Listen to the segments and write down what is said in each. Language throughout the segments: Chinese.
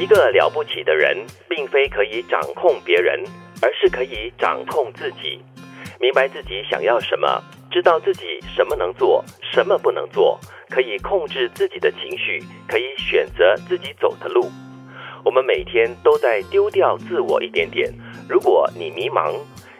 一个了不起的人，并非可以掌控别人，而是可以掌控自己。明白自己想要什么，知道自己什么能做，什么不能做，可以控制自己的情绪，可以选择自己走的路。我们每天都在丢掉自我一点点。如果你迷茫，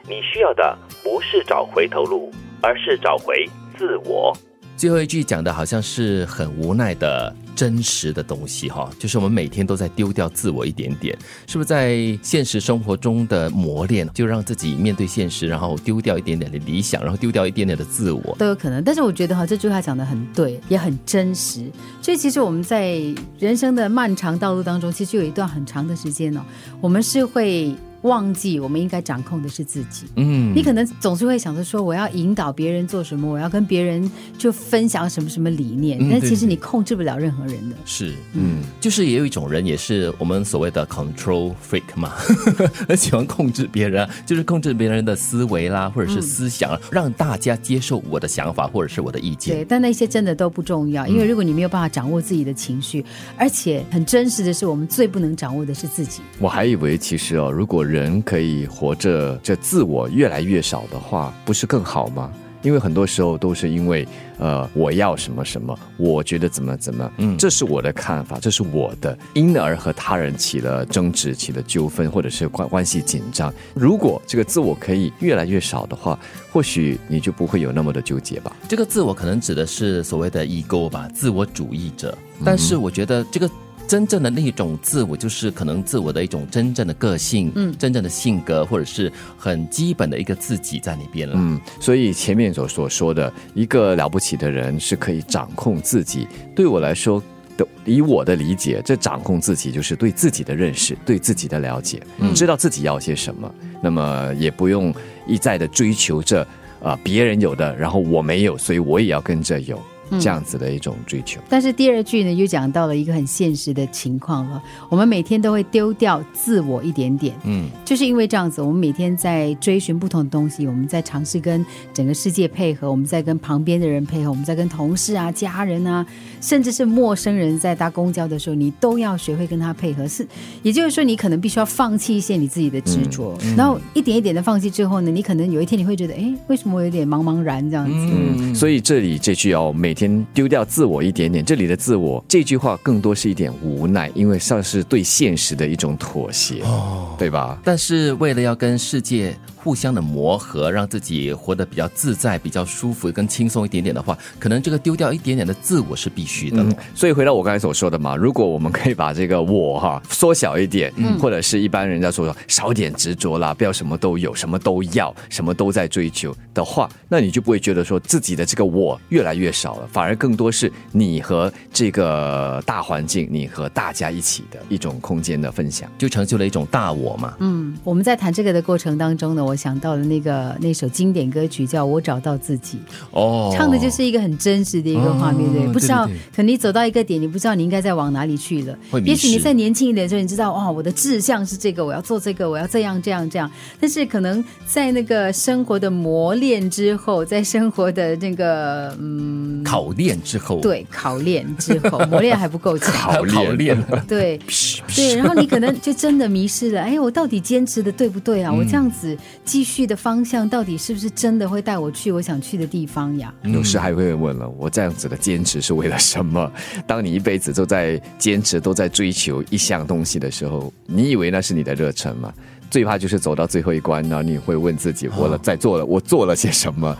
你需要的不是找回头路，而是找回自我。最后一句讲的好像是很无奈的真实的东西哈，就是我们每天都在丢掉自我一点点，是不是在现实生活中的磨练，就让自己面对现实，然后丢掉一点点的理想，然后丢掉一点点的自我都有可能。但是我觉得哈，这句话讲的很对，也很真实。所以其实我们在人生的漫长道路当中，其实有一段很长的时间呢，我们是会。忘记我们应该掌控的是自己。嗯，你可能总是会想着说，我要引导别人做什么，我要跟别人就分享什么什么理念。但其实你控制不了任何人的。是，嗯，就是也有一种人，也是我们所谓的 control freak 嘛，很喜欢控制别人，就是控制别人的思维啦，或者是思想，让大家接受我的想法或者是我的意见。对，但那些真的都不重要，因为如果你没有办法掌握自己的情绪，而且很真实的是，我们最不能掌握的是自己。我还以为其实哦，如果人可以活着，这自我越来越少的话，不是更好吗？因为很多时候都是因为，呃，我要什么什么，我觉得怎么怎么，嗯，这是我的看法，这是我的，因而和他人起了争执，起了纠纷，或者是关关系紧张。如果这个自我可以越来越少的话，或许你就不会有那么的纠结吧。这个自我可能指的是所谓的 ego 吧，自我主义者。但是我觉得这个。真正的那种自我，就是可能自我的一种真正的个性，嗯，真正的性格，或者是很基本的一个自己在那边了。嗯，所以前面所所说的一个了不起的人是可以掌控自己。对我来说，的以我的理解，这掌控自己就是对自己的认识，对自己的了解，知道自己要些什么，那么也不用一再的追求着啊别人有的，然后我没有，所以我也要跟着有。这样子的一种追求，但是第二句呢，又讲到了一个很现实的情况了。我们每天都会丢掉自我一点点，嗯，就是因为这样子，我们每天在追寻不同的东西，我们在尝试跟整个世界配合，我们在跟旁边的人配合，我们在跟同事啊、家人啊，甚至是陌生人在搭公交的时候，你都要学会跟他配合。是，也就是说，你可能必须要放弃一些你自己的执着，然后一点一点的放弃之后呢，你可能有一天你会觉得，哎，为什么我有点茫茫然这样子？嗯，所以这里这句要每。先丢掉自我一点点，这里的自我这句话更多是一点无奈，因为像是对现实的一种妥协，哦，对吧？但是为了要跟世界。互相的磨合，让自己活得比较自在、比较舒服、更轻松一点点的话，可能这个丢掉一点点的自我是必须的。所以回到我刚才所说的嘛，如果我们可以把这个我哈缩小一点，嗯或者是一般人家说少点执着啦，不要什么都有，什么都要，什么都在追求的话，那你就不会觉得说自己的这个我越来越少了，反而更多是你和这个大环境，你和大家一起的一种空间的分享，就成就了一种大我嘛。嗯，我们在谈这个的过程当中呢。我想到了那个那首经典歌曲，叫《我找到自己》。哦，唱的就是一个很真实的一个画面，对，不知道，可能你走到一个点，你不知道你应该在往哪里去了。也许你在年轻一点的时候，你知道，哇，我的志向是这个，我要做这个，我要这样这样这样。但是可能在那个生活的磨练之后，在生活的那个嗯考验之后，对，考练之后，磨练还不够强，考练，对 对，然后你可能 就真的迷失了。哎，我到底坚持的对不对啊？我这样子。继续的方向到底是不是真的会带我去我想去的地方呀？有时还会问了，我这样子的坚持是为了什么？当你一辈子都在坚持、都在追求一项东西的时候，你以为那是你的热忱吗？最怕就是走到最后一关，然后你会问自己：我了在做了，我做了些什么？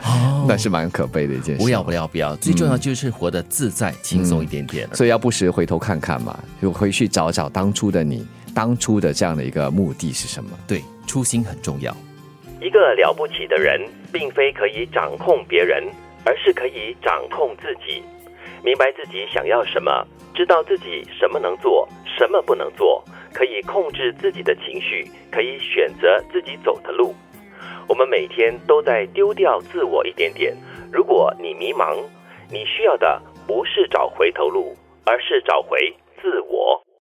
那是蛮可悲的一件事。不要不要不要！最重要就是活得自在、轻松一点点。所以要不时回头看看嘛，就回去找找当初的你，当初的这样的一个目的是什么？对，初心很重要。一个了不起的人，并非可以掌控别人，而是可以掌控自己。明白自己想要什么，知道自己什么能做，什么不能做，可以控制自己的情绪，可以选择自己走的路。我们每天都在丢掉自我一点点。如果你迷茫，你需要的不是找回头路，而是找回自我。